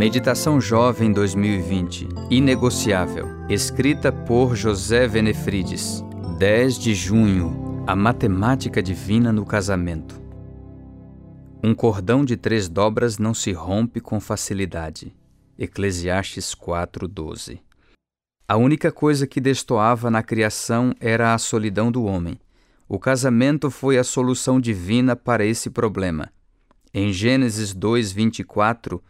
Meditação Jovem 2020 Inegociável. Escrita por José Venefrides. 10 de junho A Matemática Divina no Casamento. Um cordão de três dobras não se rompe com facilidade. Eclesiastes 4:12. A única coisa que destoava na criação era a solidão do homem. O casamento foi a solução divina para esse problema. Em Gênesis 2:24,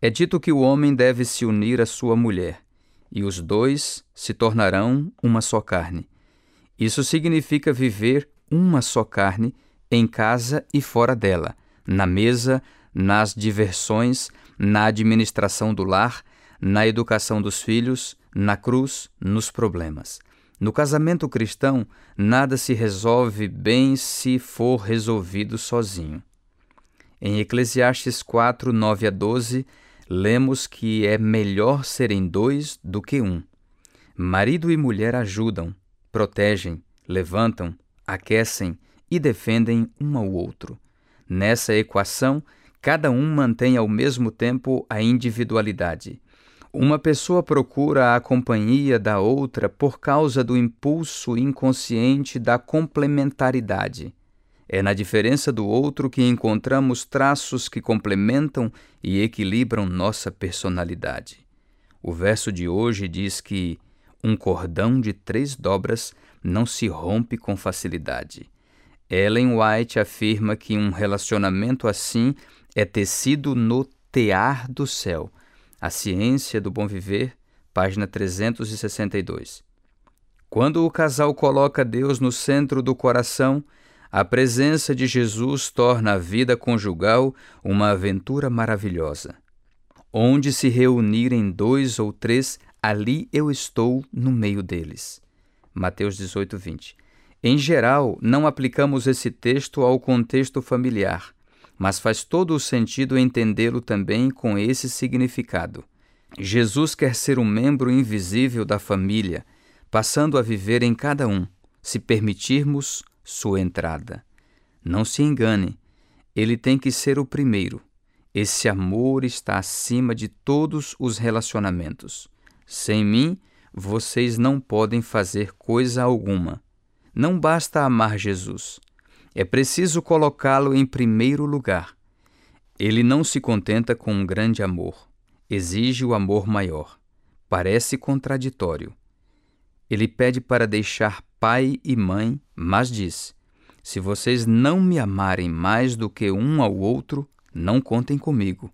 é dito que o homem deve se unir à sua mulher, e os dois se tornarão uma só carne. Isso significa viver uma só carne em casa e fora dela, na mesa, nas diversões, na administração do lar, na educação dos filhos, na cruz, nos problemas. No casamento cristão, nada se resolve bem se for resolvido sozinho. Em Eclesiastes 4, 9 a 12, lemos que é melhor serem dois do que um. Marido e mulher ajudam, protegem, levantam, aquecem e defendem um ao outro. Nessa equação, cada um mantém ao mesmo tempo a individualidade. Uma pessoa procura a companhia da outra por causa do impulso inconsciente da complementaridade. É na diferença do outro que encontramos traços que complementam e equilibram nossa personalidade. O verso de hoje diz que um cordão de três dobras não se rompe com facilidade. Ellen White afirma que um relacionamento assim é tecido no tear do céu. A Ciência do Bom Viver, página 362. Quando o casal coloca Deus no centro do coração, a presença de Jesus torna a vida conjugal uma aventura maravilhosa. Onde se reunirem dois ou três, ali eu estou no meio deles. Mateus 18, 20. Em geral, não aplicamos esse texto ao contexto familiar, mas faz todo o sentido entendê-lo também com esse significado. Jesus quer ser um membro invisível da família, passando a viver em cada um, se permitirmos sua entrada. Não se engane, ele tem que ser o primeiro. Esse amor está acima de todos os relacionamentos. Sem mim, vocês não podem fazer coisa alguma. Não basta amar Jesus. É preciso colocá-lo em primeiro lugar. Ele não se contenta com um grande amor. Exige o amor maior. Parece contraditório. Ele pede para deixar pai e mãe, mas diz: Se vocês não me amarem mais do que um ao outro, não contem comigo.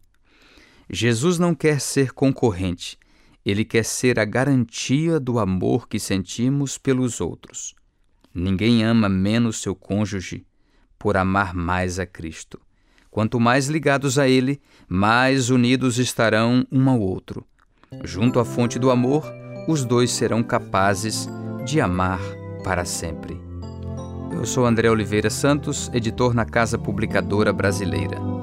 Jesus não quer ser concorrente, ele quer ser a garantia do amor que sentimos pelos outros. Ninguém ama menos seu cônjuge por amar mais a Cristo. Quanto mais ligados a Ele, mais unidos estarão um ao outro. Junto à fonte do amor, os dois serão capazes de amar para sempre. Eu sou André Oliveira Santos, editor na Casa Publicadora Brasileira.